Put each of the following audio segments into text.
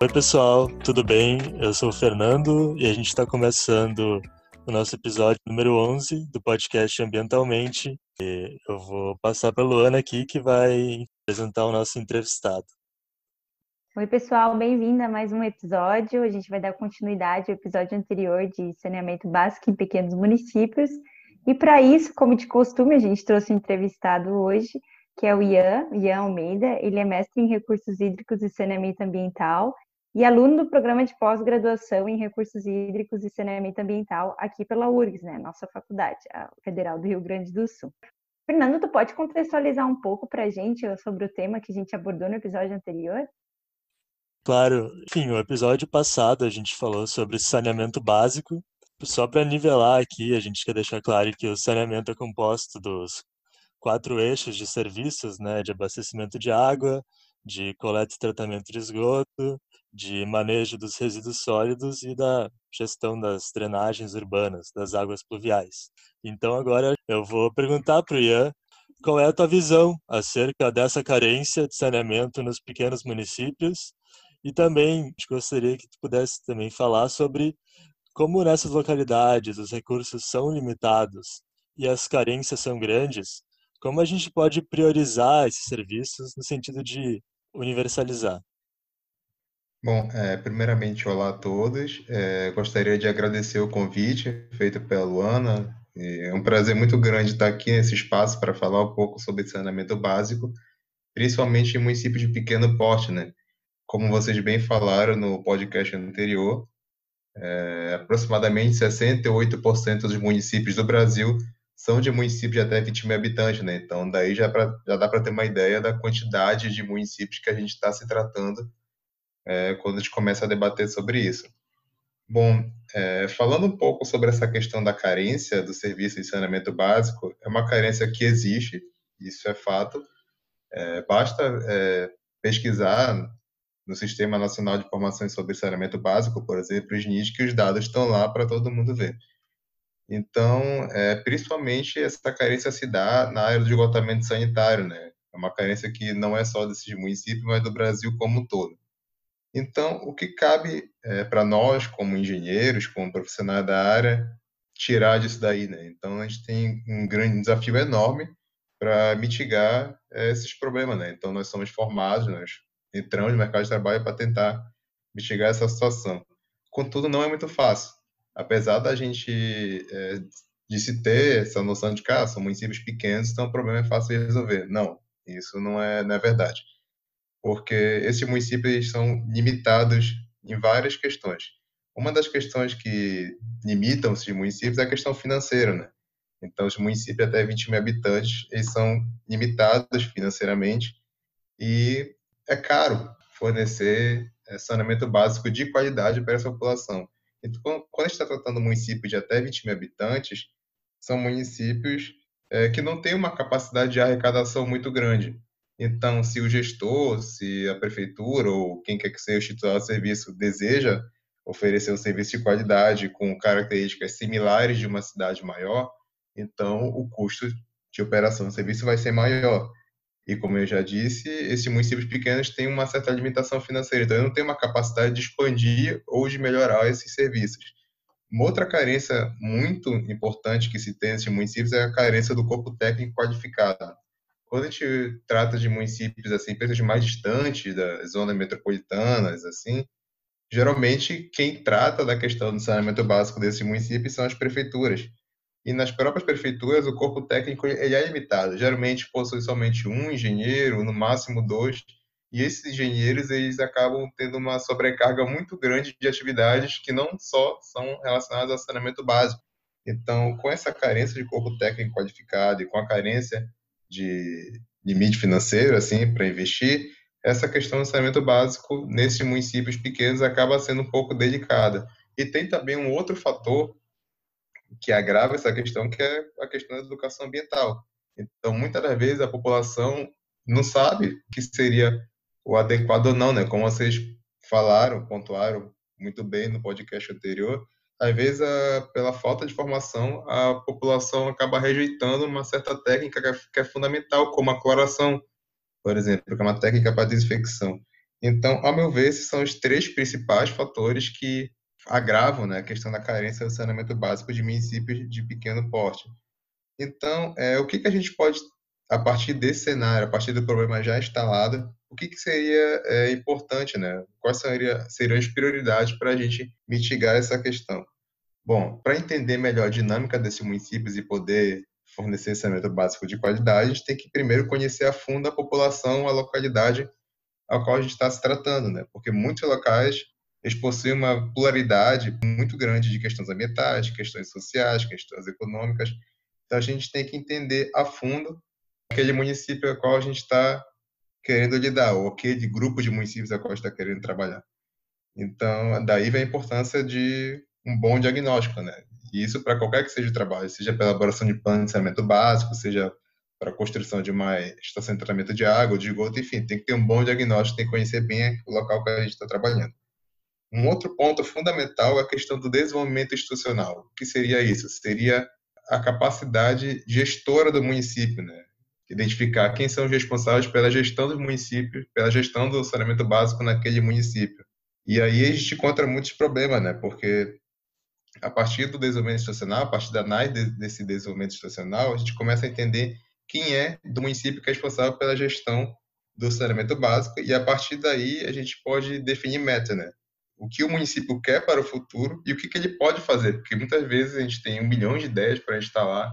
Oi, pessoal, tudo bem? Eu sou o Fernando e a gente está começando o nosso episódio número 11 do podcast Ambientalmente. E eu vou passar para a Luana aqui, que vai apresentar o nosso entrevistado. Oi, pessoal, bem-vindo a mais um episódio. A gente vai dar continuidade ao episódio anterior de saneamento básico em pequenos municípios. E para isso, como de costume, a gente trouxe um entrevistado hoje, que é o Ian, Ian Almeida. Ele é mestre em recursos hídricos e saneamento ambiental e aluno do programa de pós-graduação em recursos hídricos e saneamento ambiental aqui pela URGS, né, nossa faculdade, a Federal do Rio Grande do Sul. Fernando, tu pode contextualizar um pouco para a gente sobre o tema que a gente abordou no episódio anterior? Claro. Enfim, o episódio passado a gente falou sobre saneamento básico. Só para nivelar aqui, a gente quer deixar claro que o saneamento é composto dos quatro eixos de serviços, né, de abastecimento de água, de coleta e tratamento de esgoto, de manejo dos resíduos sólidos e da gestão das drenagens urbanas, das águas pluviais. Então agora eu vou perguntar para o Ian qual é a tua visão acerca dessa carência de saneamento nos pequenos municípios e também gostaria que tu pudesse também falar sobre como nessas localidades os recursos são limitados e as carências são grandes, como a gente pode priorizar esses serviços no sentido de universalizar? Bom, é, primeiramente, olá a todos. É, gostaria de agradecer o convite feito pela Luana. É um prazer muito grande estar aqui nesse espaço para falar um pouco sobre saneamento básico, principalmente em municípios de pequeno porte, né? Como vocês bem falaram no podcast anterior, é, aproximadamente 68% dos municípios do Brasil são de municípios de até 20 mil habitantes, né? Então, daí já, pra, já dá para ter uma ideia da quantidade de municípios que a gente está se tratando é, quando a gente começa a debater sobre isso. Bom, é, falando um pouco sobre essa questão da carência do serviço de saneamento básico, é uma carência que existe, isso é fato. É, basta é, pesquisar no Sistema Nacional de Informações sobre Saneamento Básico, por exemplo, o SNID, que os dados estão lá para todo mundo ver. Então, é, principalmente essa carência se dá na área do esgotamento sanitário, né? É uma carência que não é só desses municípios, mas do Brasil como um todo. Então, o que cabe é, para nós, como engenheiros, como profissionais da área, tirar disso daí, né? Então, a gente tem um grande desafio enorme para mitigar é, esses problemas, né? Então, nós somos formados, nós entramos no mercado de trabalho para tentar mitigar essa situação. Contudo, não é muito fácil apesar da gente é, de se ter essa noção de que ah, são municípios pequenos, então o problema é fácil de resolver. Não, isso não é, não é verdade. Porque esses municípios são limitados em várias questões. Uma das questões que limitam esses municípios é a questão financeira, né? Então, os municípios até 20 mil habitantes, eles são limitados financeiramente e é caro fornecer é, saneamento básico de qualidade para essa população. Então, quando a gente está tratando municípios de até 20 mil habitantes, são municípios é, que não têm uma capacidade de arrecadação muito grande. Então, se o gestor, se a prefeitura ou quem quer que seja o titular do serviço deseja oferecer um serviço de qualidade com características similares de uma cidade maior, então o custo de operação do serviço vai ser maior. E como eu já disse, esses municípios pequenos têm uma certa limitação financeira, então não tem uma capacidade de expandir ou de melhorar esses serviços. Uma outra carência muito importante que se tem nesses municípios é a carência do corpo técnico qualificado. Quando a gente trata de municípios assim, empresas mais distantes das zonas metropolitanas, assim, geralmente quem trata da questão do saneamento básico desses municípios são as prefeituras e nas próprias prefeituras o corpo técnico ele é limitado. Geralmente possui somente um engenheiro, no máximo dois, e esses engenheiros eles acabam tendo uma sobrecarga muito grande de atividades que não só são relacionadas ao saneamento básico. Então, com essa carência de corpo técnico qualificado e com a carência de limite financeiro assim para investir, essa questão do saneamento básico nesses municípios pequenos acaba sendo um pouco delicada. E tem também um outro fator que agrava essa questão, que é a questão da educação ambiental. Então, muitas das vezes a população não sabe o que seria o adequado ou não, né? Como vocês falaram, pontuaram muito bem no podcast anterior, às vezes, a, pela falta de formação, a população acaba rejeitando uma certa técnica que é, que é fundamental, como a cloração, por exemplo, que é uma técnica para desinfecção. Então, ao meu ver, esses são os três principais fatores que agravam né, a questão da carência do saneamento básico de municípios de pequeno porte. Então, é, o que, que a gente pode, a partir desse cenário, a partir do problema já instalado, o que, que seria é, importante, né? Quais seria, seriam as prioridades para a gente mitigar essa questão? Bom, para entender melhor a dinâmica desses municípios e poder fornecer saneamento básico de qualidade, a gente tem que primeiro conhecer a fundo a população, a localidade a qual a gente está se tratando, né? Porque muitos locais eles possuem uma pluralidade muito grande de questões ambientais, questões sociais, questões econômicas. Então a gente tem que entender a fundo aquele município a qual a gente está querendo lidar, ou aquele grupo de municípios a qual está querendo trabalhar. Então, daí vem a importância de um bom diagnóstico, né? E isso para qualquer que seja o trabalho, seja pela elaboração de plano de saneamento básico, seja para a construção de uma estação de tratamento de água, de esgoto, enfim, tem que ter um bom diagnóstico, tem que conhecer bem o local que a gente está trabalhando. Um outro ponto fundamental é a questão do desenvolvimento institucional. O que seria isso? Seria a capacidade gestora do município, né? Identificar quem são os responsáveis pela gestão do município, pela gestão do saneamento básico naquele município. E aí a gente encontra muitos problemas, né? Porque a partir do desenvolvimento institucional, a partir da análise desse desenvolvimento institucional, a gente começa a entender quem é do município que é responsável pela gestão do saneamento básico e a partir daí a gente pode definir meta, né? O que o município quer para o futuro e o que, que ele pode fazer, porque muitas vezes a gente tem um milhão de ideias para instalar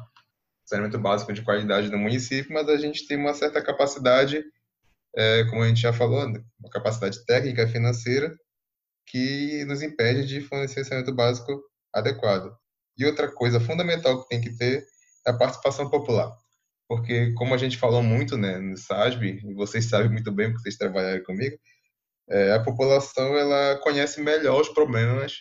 saneamento básico de qualidade no município, mas a gente tem uma certa capacidade, é, como a gente já falou, uma capacidade técnica financeira que nos impede de fornecer saneamento básico adequado. E outra coisa fundamental que tem que ter é a participação popular porque como a gente falou muito né, no SASB, e vocês sabem muito bem porque vocês trabalharam comigo, é, a população ela conhece melhor os problemas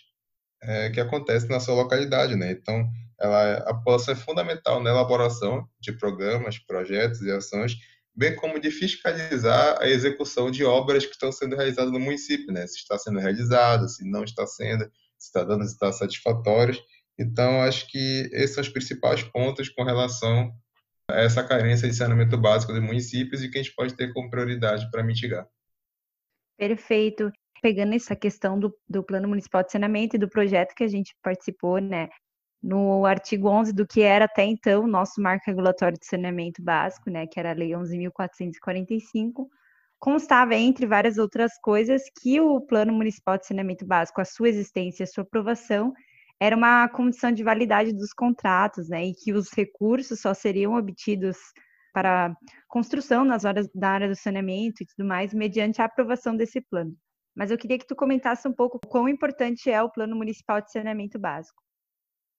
é, que acontecem na sua localidade, né? Então, ela, a população é fundamental na elaboração de programas, projetos e ações, bem como de fiscalizar a execução de obras que estão sendo realizadas no município, né? Se está sendo realizado, se não está sendo, se está dando resultados satisfatórios. Então, acho que esses são os principais pontos com relação essa carência de saneamento básico dos municípios e que a gente pode ter como prioridade para mitigar. Perfeito. Pegando essa questão do, do Plano Municipal de Saneamento e do projeto que a gente participou, né, no artigo 11 do que era até então o nosso marco regulatório de saneamento básico, né, que era a Lei 11.445, constava, entre várias outras coisas, que o Plano Municipal de Saneamento Básico, a sua existência, a sua aprovação, era uma condição de validade dos contratos, né, e que os recursos só seriam obtidos para construção nas horas da área do saneamento e tudo mais, mediante a aprovação desse plano. Mas eu queria que tu comentasse um pouco quão importante é o Plano Municipal de Saneamento Básico.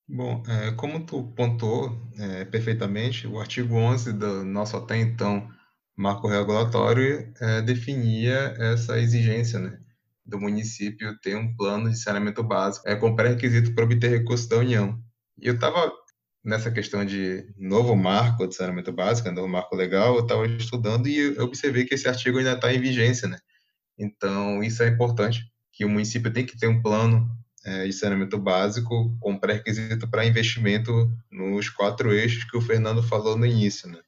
Bom, é, como tu pontuou é, perfeitamente, o artigo 11 do nosso até então marco regulatório é, definia essa exigência, né, do município ter um plano de saneamento básico é, com pré-requisito para obter recursos da União. E eu estava nessa questão de novo marco de saneamento básico, novo marco legal, eu estava estudando e observei que esse artigo ainda está em vigência, né? Então, isso é importante, que o município tem que ter um plano de saneamento básico com pré-requisito para investimento nos quatro eixos que o Fernando falou no início, né?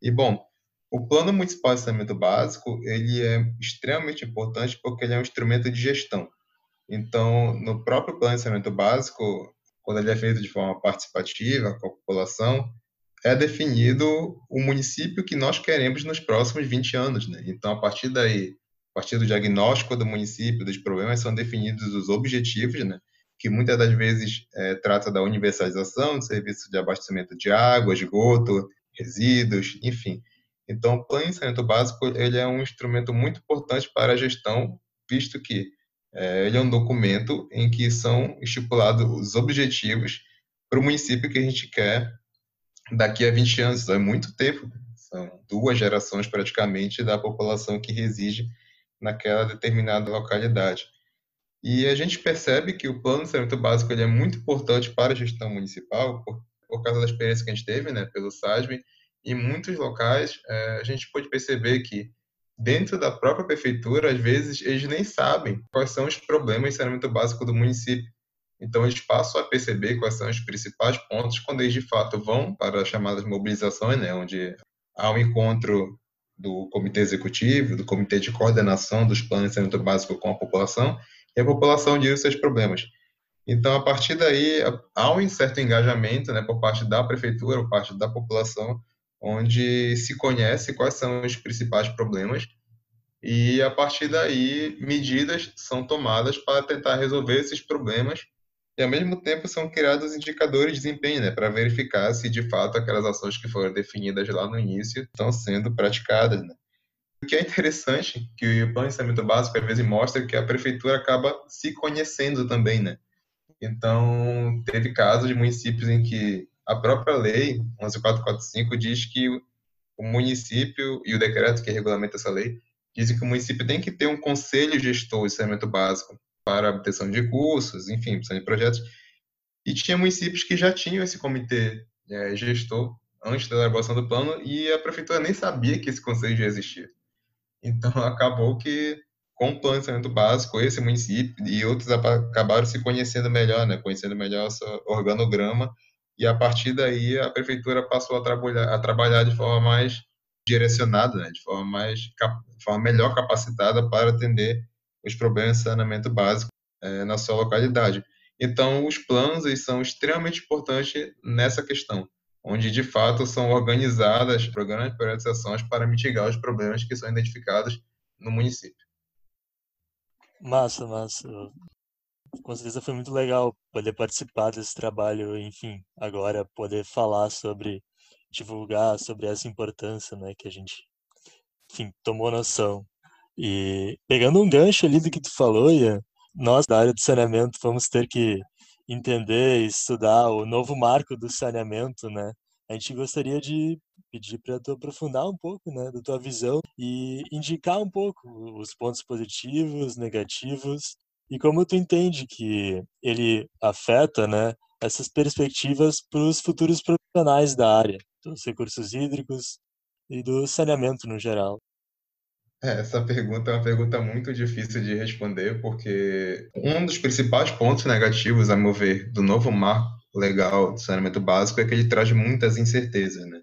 E, bom, o Plano Municipal de Saneamento Básico ele é extremamente importante porque ele é um instrumento de gestão. Então, no próprio Plano de Saneamento Básico, quando ele é feito de forma participativa com a população, é definido o município que nós queremos nos próximos 20 anos. Né? Então, a partir daí, a partir do diagnóstico do município, dos problemas, são definidos os objetivos, né? que muitas das vezes é, trata da universalização do serviço de abastecimento de água, esgoto, resíduos, enfim. Então, o plano de saneamento básico ele é um instrumento muito importante para a gestão, visto que é, ele é um documento em que são estipulados os objetivos para o município que a gente quer daqui a 20 anos. Então, é muito tempo, são duas gerações praticamente da população que reside naquela determinada localidade. E a gente percebe que o plano de saneamento básico ele é muito importante para a gestão municipal, por, por causa da experiência que a gente teve né, pelo SASB, em muitos locais, é, a gente pode perceber que dentro da própria prefeitura, às vezes, eles nem sabem quais são os problemas de saneamento básico do município. Então, eles passam a perceber quais são os principais pontos quando eles, de fato, vão para as chamadas mobilizações, né, onde há um encontro do comitê executivo, do comitê de coordenação dos planos de saneamento básico com a população, e a população diz os seus problemas. Então, a partir daí, há um certo engajamento né, por parte da prefeitura, por parte da população, onde se conhece quais são os principais problemas e, a partir daí, medidas são tomadas para tentar resolver esses problemas e, ao mesmo tempo, são criados indicadores de desempenho né, para verificar se, de fato, aquelas ações que foram definidas lá no início estão sendo praticadas. Né? O que é interessante que o saneamento básico às vezes mostra que a prefeitura acaba se conhecendo também, né? Então, teve casos de municípios em que a própria lei 11445 diz que o município e o decreto que regulamenta essa lei dizem que o município tem que ter um conselho gestor de saneamento básico para obtenção de recursos, enfim, obtenção de projetos. E tinha municípios que já tinham esse comitê é, gestor antes da elaboração do plano e a prefeitura nem sabia que esse conselho já existia. Então, acabou que, com o saneamento básico, esse município e outros acabaram se conhecendo melhor, né? conhecendo melhor o organograma, e a partir daí a prefeitura passou a trabalhar, a trabalhar de forma mais direcionada, né? de forma mais de forma melhor capacitada para atender os problemas de saneamento básico é, na sua localidade. Então, os planos eles são extremamente importantes nessa questão onde de fato são organizadas programas de priorizações para mitigar os problemas que são identificados no município. Massa, massa. Com certeza foi muito legal poder participar desse trabalho, enfim, agora poder falar sobre, divulgar sobre essa importância, né, que a gente, enfim, tomou noção. E pegando um gancho ali do que tu falou, Ian, nós da área de saneamento vamos ter que entender e estudar o novo marco do saneamento, né? A gente gostaria de pedir para tu aprofundar um pouco, né, da tua visão e indicar um pouco os pontos positivos, negativos e como tu entende que ele afeta, né, essas perspectivas para os futuros profissionais da área, dos recursos hídricos e do saneamento no geral. Essa pergunta é uma pergunta muito difícil de responder, porque um dos principais pontos negativos, a meu ver, do novo marco legal do saneamento básico é que ele traz muitas incertezas, né?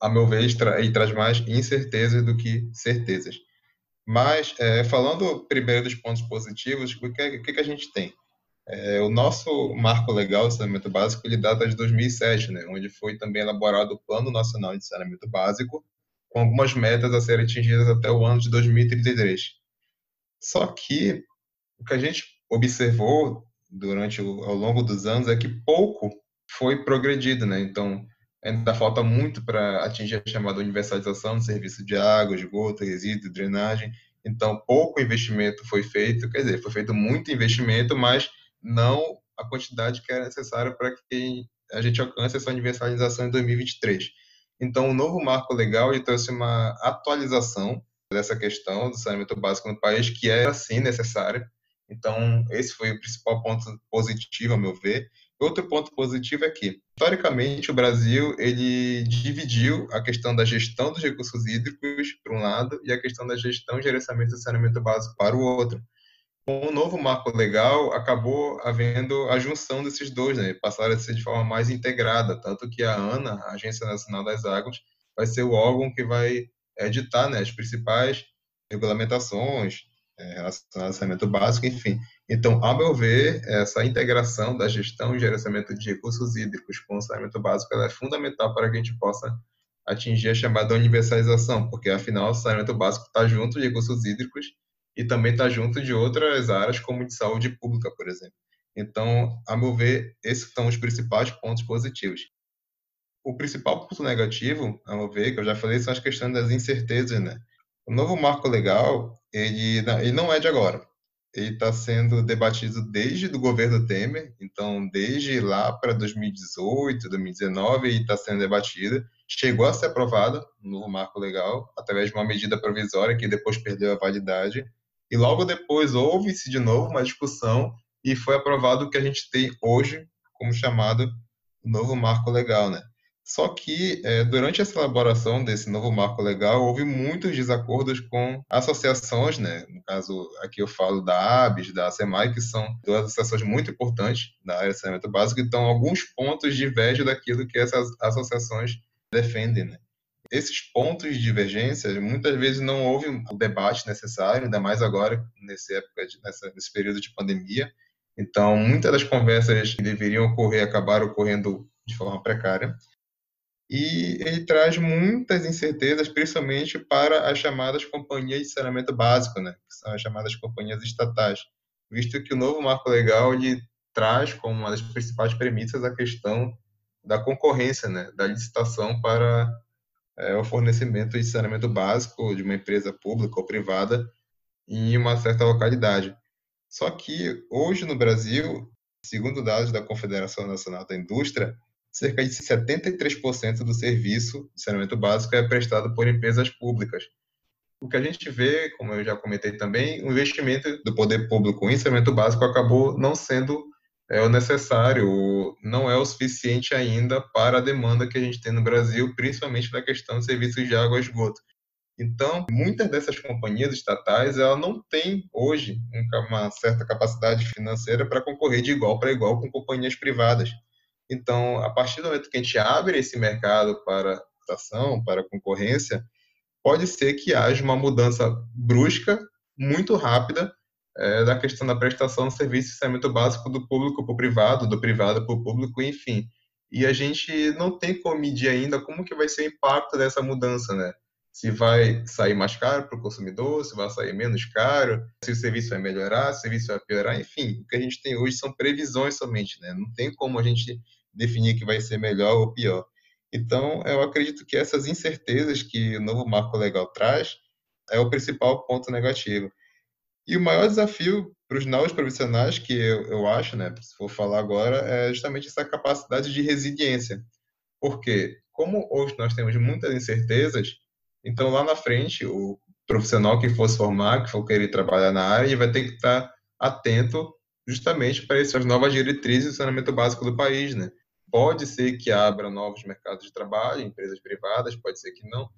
A meu ver, ele, tra ele traz mais incertezas do que certezas. Mas, é, falando primeiro dos pontos positivos, o que, o que, que a gente tem? É, o nosso marco legal de saneamento básico ele data de 2007, né, onde foi também elaborado o Plano Nacional de Saneamento Básico, com algumas metas a serem atingidas até o ano de 2033. Só que o que a gente observou durante o, ao longo dos anos é que pouco foi progredido, né? Então, ainda falta muito para atingir a chamada universalização do serviço de água, esgoto, resíduo, drenagem. Então, pouco investimento foi feito, quer dizer, foi feito muito investimento, mas não a quantidade que era necessária para que a gente alcance essa universalização em 2023. Então, o novo marco legal trouxe uma atualização dessa questão do saneamento básico no país, que era sim necessária. Então, esse foi o principal ponto positivo, a meu ver. Outro ponto positivo é que, historicamente, o Brasil ele dividiu a questão da gestão dos recursos hídricos para um lado e a questão da gestão e gerenciamento do saneamento básico para o outro. Com o novo marco legal, acabou havendo a junção desses dois, né? passaram a ser de forma mais integrada, tanto que a ANA, a Agência Nacional das Águas, vai ser o órgão que vai editar né, as principais regulamentações é, relacionadas ao saneamento básico, enfim. Então, a meu ver, essa integração da gestão e gerenciamento de recursos hídricos com o saneamento básico é fundamental para que a gente possa atingir a chamada universalização, porque afinal o saneamento básico está junto de recursos hídricos e também está junto de outras áreas, como de saúde pública, por exemplo. Então, a meu ver, esses são os principais pontos positivos. O principal ponto negativo, a meu ver, que eu já falei, são as questões das incertezas, né? O novo marco legal, ele, ele não é de agora. Ele está sendo debatido desde o governo Temer, então desde lá para 2018, 2019, ele está sendo debatido. Chegou a ser aprovado o novo marco legal através de uma medida provisória que depois perdeu a validade e logo depois houve-se de novo uma discussão e foi aprovado o que a gente tem hoje como chamado novo marco legal, né? Só que é, durante essa elaboração desse novo marco legal houve muitos desacordos com associações, né? No caso aqui eu falo da ABS, da ASEMAI, que são duas associações muito importantes na área de saneamento básico, então alguns pontos divergem daquilo que essas associações defendem, né? Esses pontos de divergência, muitas vezes não houve o debate necessário, ainda mais agora, nessa época, de, nessa, nesse período de pandemia. Então, muitas das conversas que deveriam ocorrer acabaram ocorrendo de forma precária. E ele traz muitas incertezas, principalmente para as chamadas companhias de saneamento básico, né? que são as chamadas companhias estatais, visto que o novo marco legal ele traz como uma das principais premissas a questão da concorrência, né? da licitação para é, o fornecimento de saneamento básico de uma empresa pública ou privada em uma certa localidade. Só que hoje no Brasil, segundo dados da Confederação Nacional da Indústria, cerca de 73% do serviço de saneamento básico é prestado por empresas públicas. O que a gente vê, como eu já comentei também, o investimento do poder público em saneamento básico acabou não sendo é o necessário, não é o suficiente ainda para a demanda que a gente tem no Brasil, principalmente na questão de serviços de água e esgoto. Então, muitas dessas companhias estatais, ela não tem hoje uma certa capacidade financeira para concorrer de igual para igual com companhias privadas. Então, a partir do momento que a gente abre esse mercado para ação, para concorrência, pode ser que haja uma mudança brusca, muito rápida, é, da questão da prestação de serviço de saneamento básico do público para o privado, do privado para o público, enfim. E a gente não tem como medir ainda como que vai ser o impacto dessa mudança, né? Se vai sair mais caro para o consumidor, se vai sair menos caro, se o serviço vai melhorar, se o serviço vai piorar, enfim. O que a gente tem hoje são previsões somente, né? Não tem como a gente definir que vai ser melhor ou pior. Então, eu acredito que essas incertezas que o novo marco legal traz é o principal ponto negativo. E o maior desafio para os novos profissionais, que eu, eu acho, né, se for falar agora, é justamente essa capacidade de resiliência. Porque, como hoje nós temos muitas incertezas, então lá na frente, o profissional que for se formar, que for querer trabalhar na área, ele vai ter que estar atento justamente para essas novas diretrizes do saneamento básico do país, né? Pode ser que abra novos mercados de trabalho, empresas privadas, pode ser que não.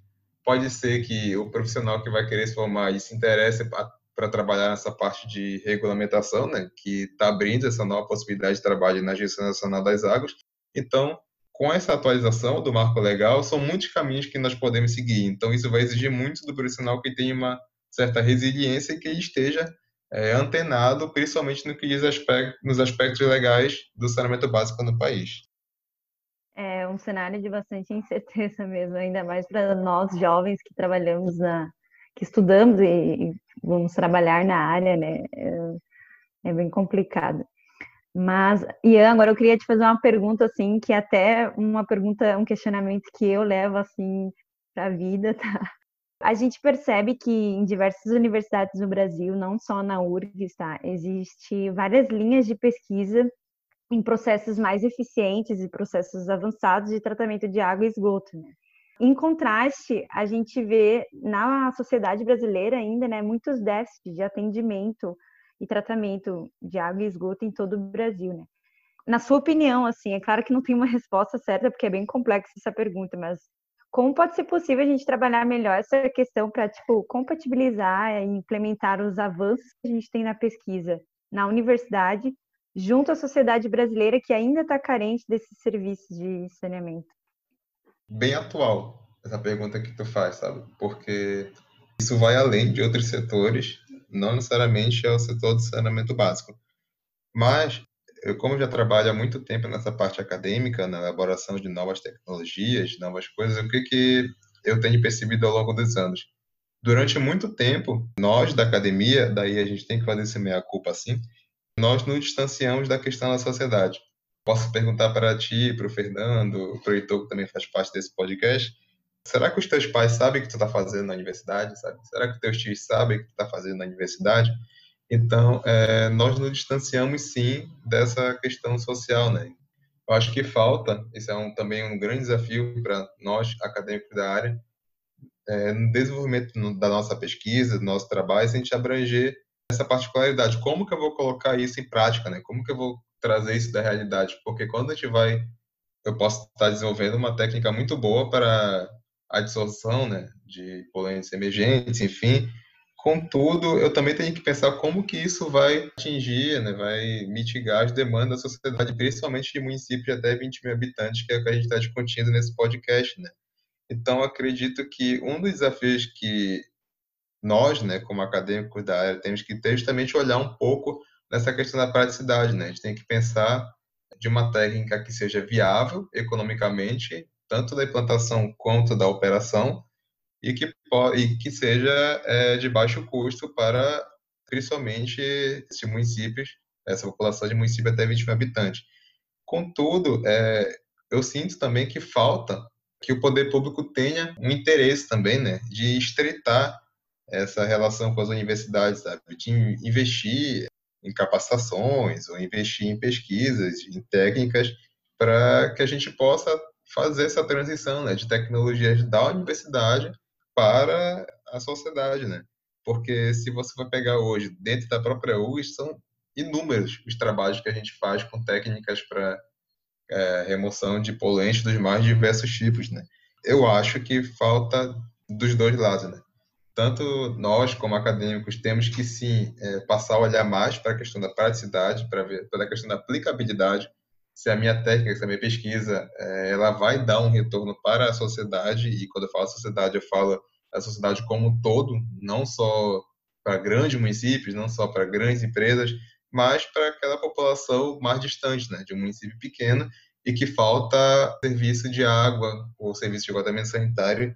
Pode ser que o profissional que vai querer se formar e se interesse para trabalhar nessa parte de regulamentação, né, que está abrindo essa nova possibilidade de trabalho na Agência Nacional das Águas. Então, com essa atualização do marco legal, são muitos caminhos que nós podemos seguir. Então, isso vai exigir muito do profissional que tenha uma certa resiliência e que esteja é, antenado, principalmente no que diz aspecto, nos aspectos legais do saneamento básico no país. É um cenário de bastante incerteza mesmo, ainda mais para nós jovens que trabalhamos na, que estudamos e, vamos trabalhar na área, né? É, é, bem complicado. Mas, Ian, agora eu queria te fazer uma pergunta, assim, que é até uma pergunta, um questionamento que eu levo, assim, para a vida, tá? A gente percebe que em diversas universidades no Brasil, não só na URGS, tá? Existe várias linhas de pesquisa em processos mais eficientes e processos avançados de tratamento de água e esgoto, né? Em contraste, a gente vê na sociedade brasileira ainda né, muitos déficits de atendimento e tratamento de água e esgoto em todo o Brasil. Né? Na sua opinião, assim, é claro que não tem uma resposta certa, porque é bem complexa essa pergunta, mas como pode ser possível a gente trabalhar melhor essa questão para tipo, compatibilizar e implementar os avanços que a gente tem na pesquisa na universidade junto à sociedade brasileira que ainda está carente desses serviços de saneamento? Bem atual essa pergunta que tu faz, sabe? Porque isso vai além de outros setores, não necessariamente é o setor do saneamento básico. Mas, eu, como já trabalho há muito tempo nessa parte acadêmica, na elaboração de novas tecnologias, novas coisas, o que, que eu tenho percebido ao longo dos anos? Durante muito tempo, nós da academia, daí a gente tem que fazer esse meia-culpa assim, nós nos distanciamos da questão da sociedade posso perguntar para ti, para o Fernando, para o Heitor, que também faz parte desse podcast, será que os teus pais sabem o que tu está fazendo na universidade? Sabe? Será que os teus tios sabem o que tu está fazendo na universidade? Então, é, nós nos distanciamos, sim, dessa questão social, né? Eu acho que falta, isso é um, também um grande desafio para nós, acadêmicos da área, é, no desenvolvimento da nossa pesquisa, do nosso trabalho, a gente abranger essa particularidade. Como que eu vou colocar isso em prática, né? Como que eu vou trazer isso da realidade, porque quando a gente vai, eu posso estar desenvolvendo uma técnica muito boa para a absorção, né, de poluentes emergentes, enfim. Contudo, eu também tenho que pensar como que isso vai atingir, né, vai mitigar as demandas da sociedade, principalmente de municípios de até 20 mil habitantes, que é o que a gente está discutindo nesse podcast, né. Então, acredito que um dos desafios que nós, né, como acadêmicos da área, temos que ter justamente olhar um pouco nessa questão da praticidade, né? A gente tem que pensar de uma técnica que seja viável economicamente, tanto da implantação quanto da operação, e que, e que seja é, de baixo custo para, principalmente, esses municípios, essa população de município até 20 mil habitantes. Contudo, é, eu sinto também que falta que o poder público tenha um interesse também, né, de estreitar essa relação com as universidades, sabe, de investir em capacitações ou investir em pesquisas, em técnicas para que a gente possa fazer essa transição, né, de tecnologias da universidade para a sociedade, né? Porque se você for pegar hoje dentro da própria USP, são inúmeros os trabalhos que a gente faz com técnicas para é, remoção de poluentes dos mais diversos tipos, né? Eu acho que falta dos dois lados, né? Tanto nós, como acadêmicos, temos que sim é, passar a olhar mais para a questão da praticidade, para ver toda a questão da aplicabilidade, se a minha técnica, se a minha pesquisa, é, ela vai dar um retorno para a sociedade, e quando eu falo sociedade, eu falo a sociedade como um todo, não só para grandes municípios, não só para grandes empresas, mas para aquela população mais distante, né, de um município pequeno e que falta serviço de água ou serviço de esgotamento sanitário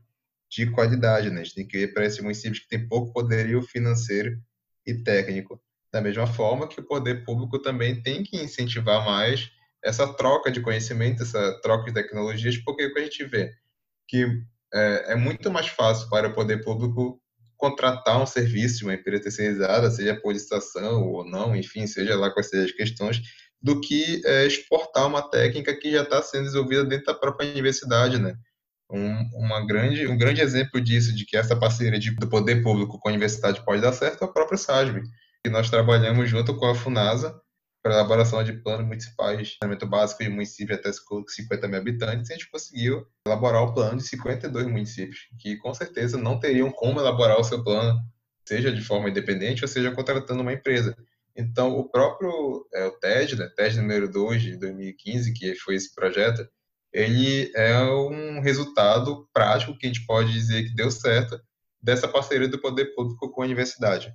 de qualidade, né? A gente tem que ir para esses municípios que têm pouco poderio financeiro e técnico. Da mesma forma que o poder público também tem que incentivar mais essa troca de conhecimento, essa troca de tecnologias, porque o que a gente vê que é, é muito mais fácil para o poder público contratar um serviço uma empresa terceirizada, seja por licitação ou não, enfim, seja lá quais sejam as questões, do que é, exportar uma técnica que já está sendo desenvolvida dentro da própria universidade, né? Um, uma grande, um grande exemplo disso, de que essa parceria de, do poder público com a universidade pode dar certo, é a própria SASB, que nós trabalhamos junto com a FUNASA para elaboração de planos municipais de saneamento básico de município até 50 mil habitantes, e a gente conseguiu elaborar o plano de 52 municípios, que com certeza não teriam como elaborar o seu plano, seja de forma independente ou seja contratando uma empresa. Então, o próprio é, o TED, né, TED número 2 de 2015, que foi esse projeto, ele é um resultado prático que a gente pode dizer que deu certo dessa parceria do poder público com a universidade.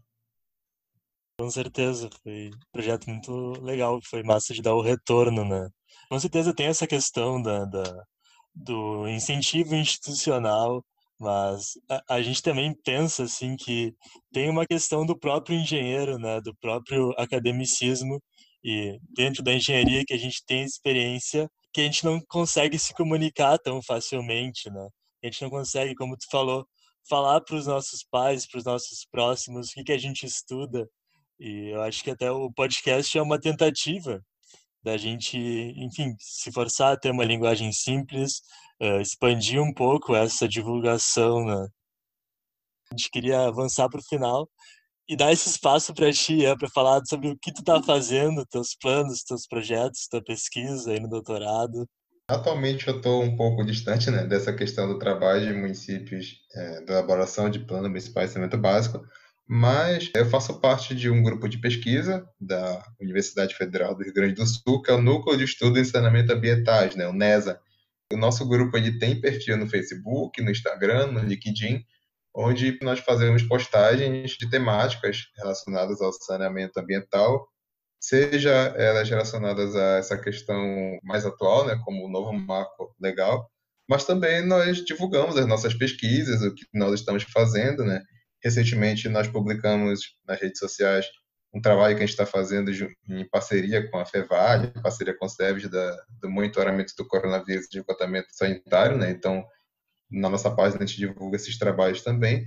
Com certeza, foi um projeto muito legal, foi massa de dar o retorno, né? Com certeza tem essa questão da, da do incentivo institucional, mas a, a, gente também pensa assim que tem uma questão do próprio engenheiro, né, do próprio academicismo e dentro da engenharia que a gente tem experiência que a gente não consegue se comunicar tão facilmente, né? A gente não consegue, como tu falou, falar para os nossos pais, para os nossos próximos, o que, que a gente estuda, e eu acho que até o podcast é uma tentativa da gente, enfim, se forçar a ter uma linguagem simples, uh, expandir um pouco essa divulgação, né? A gente queria avançar para o final e dar esse espaço para ti, é, para falar sobre o que tu está fazendo, teus planos, teus projetos, tua pesquisa aí no doutorado. Atualmente eu estou um pouco distante né, dessa questão do trabalho de municípios, é, da elaboração de plano municipal de saneamento básico, mas eu faço parte de um grupo de pesquisa da Universidade Federal do Rio Grande do Sul, que é o Núcleo de Estudo em Saneamento Ambientais, né, o NESA. O nosso grupo ele tem perfil no Facebook, no Instagram, no LinkedIn, onde nós fazemos postagens de temáticas relacionadas ao saneamento ambiental, seja elas relacionadas a essa questão mais atual, né, como o novo marco legal, mas também nós divulgamos as nossas pesquisas, o que nós estamos fazendo, né, Recentemente, nós publicamos nas redes sociais um trabalho que a gente está fazendo em parceria com a FEVAL, parceria com o SEVES, do monitoramento do coronavírus de tratamento sanitário, né? Então, na nossa página a gente divulga esses trabalhos também.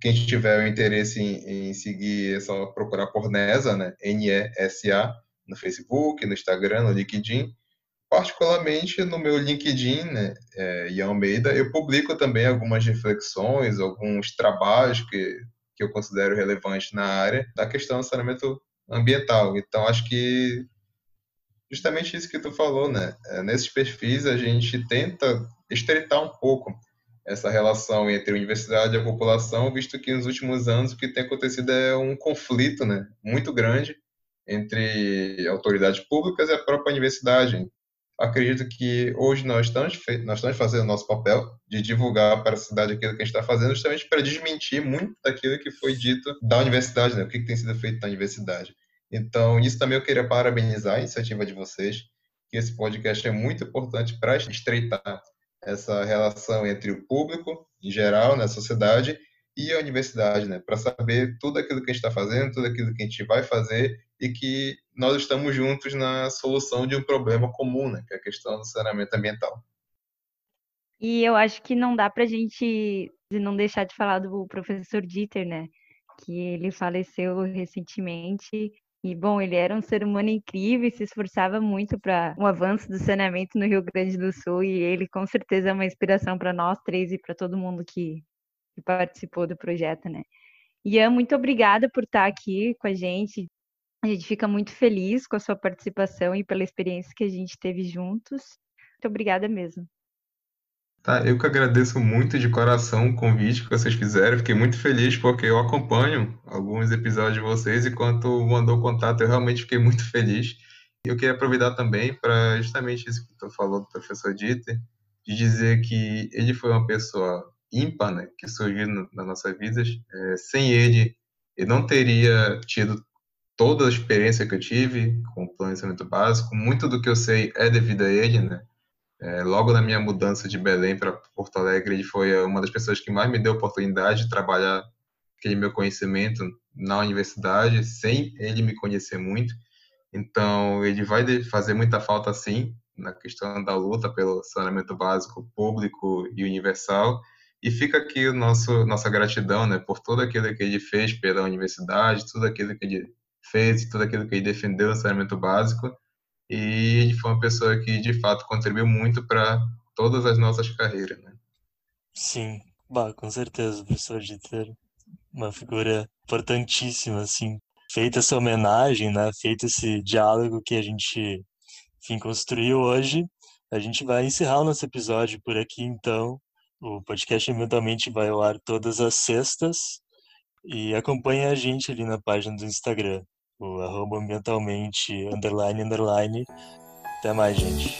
Quem tiver o interesse em, em seguir, é só procurar por NESA, né? N-E-S-A, no Facebook, no Instagram, no LinkedIn particularmente no meu LinkedIn, né, é, Ian Almeida, eu publico também algumas reflexões, alguns trabalhos que, que eu considero relevantes na área da questão do saneamento ambiental. Então, acho que justamente isso que tu falou, né? É, nesses perfis a gente tenta estreitar um pouco essa relação entre a universidade e a população, visto que nos últimos anos o que tem acontecido é um conflito, né, muito grande entre autoridades públicas e a própria universidade acredito que hoje nós estamos, nós estamos fazendo o nosso papel de divulgar para a cidade aquilo que a gente está fazendo, justamente para desmentir muito daquilo que foi dito da universidade, né? o que, tem sido feito na universidade. Então, isso também eu queria parabenizar a iniciativa de vocês, que esse podcast é muito importante para estreitar essa relação entre o público, em geral, na sociedade, e a universidade, né? Para saber tudo aquilo que a gente está fazendo, tudo aquilo que a gente vai fazer e que nós estamos juntos na solução de um problema comum, né? Que é a questão do saneamento ambiental. E eu acho que não dá para a gente não deixar de falar do professor Dieter, né? Que ele faleceu recentemente e, bom, ele era um ser humano incrível e se esforçava muito para o avanço do saneamento no Rio Grande do Sul. E ele, com certeza, é uma inspiração para nós três e para todo mundo que, que, participou do projeto, né? Ian, muito obrigada por estar aqui com a gente. A gente fica muito feliz com a sua participação e pela experiência que a gente teve juntos. Muito obrigada mesmo. Tá, eu que agradeço muito de coração o convite que vocês fizeram. Fiquei muito feliz porque eu acompanho alguns episódios de vocês e quando mandou o contato eu realmente fiquei muito feliz. E eu queria aproveitar também para justamente isso que tu falou do professor Dieter, de dizer que ele foi uma pessoa ímpar, né, que surgiu nas nossas vidas. É, sem ele, eu não teria tido toda a experiência que eu tive com o planejamento básico. Muito do que eu sei é devido a ele, né? É, logo na minha mudança de Belém para Porto Alegre, ele foi uma das pessoas que mais me deu oportunidade de trabalhar aquele meu conhecimento na universidade, sem ele me conhecer muito. Então, ele vai fazer muita falta, sim, na questão da luta pelo saneamento básico público e universal. E fica aqui o nosso nossa gratidão, né, por tudo aquilo que ele fez pela universidade, tudo aquilo que ele fez, tudo aquilo que ele defendeu no saneamento básico e foi uma pessoa que de fato contribuiu muito para todas as nossas carreiras, né? Sim, bah, com certeza, professor Dieter, uma figura importantíssima, assim, feita essa homenagem, né, feito esse diálogo que a gente, enfim, construiu hoje, a gente vai encerrar o nosso episódio por aqui, então, o podcast eventualmente vai ao ar todas as sextas, e acompanhe a gente ali na página do Instagram o arroba ambientalmente underline underline. Até mais, gente.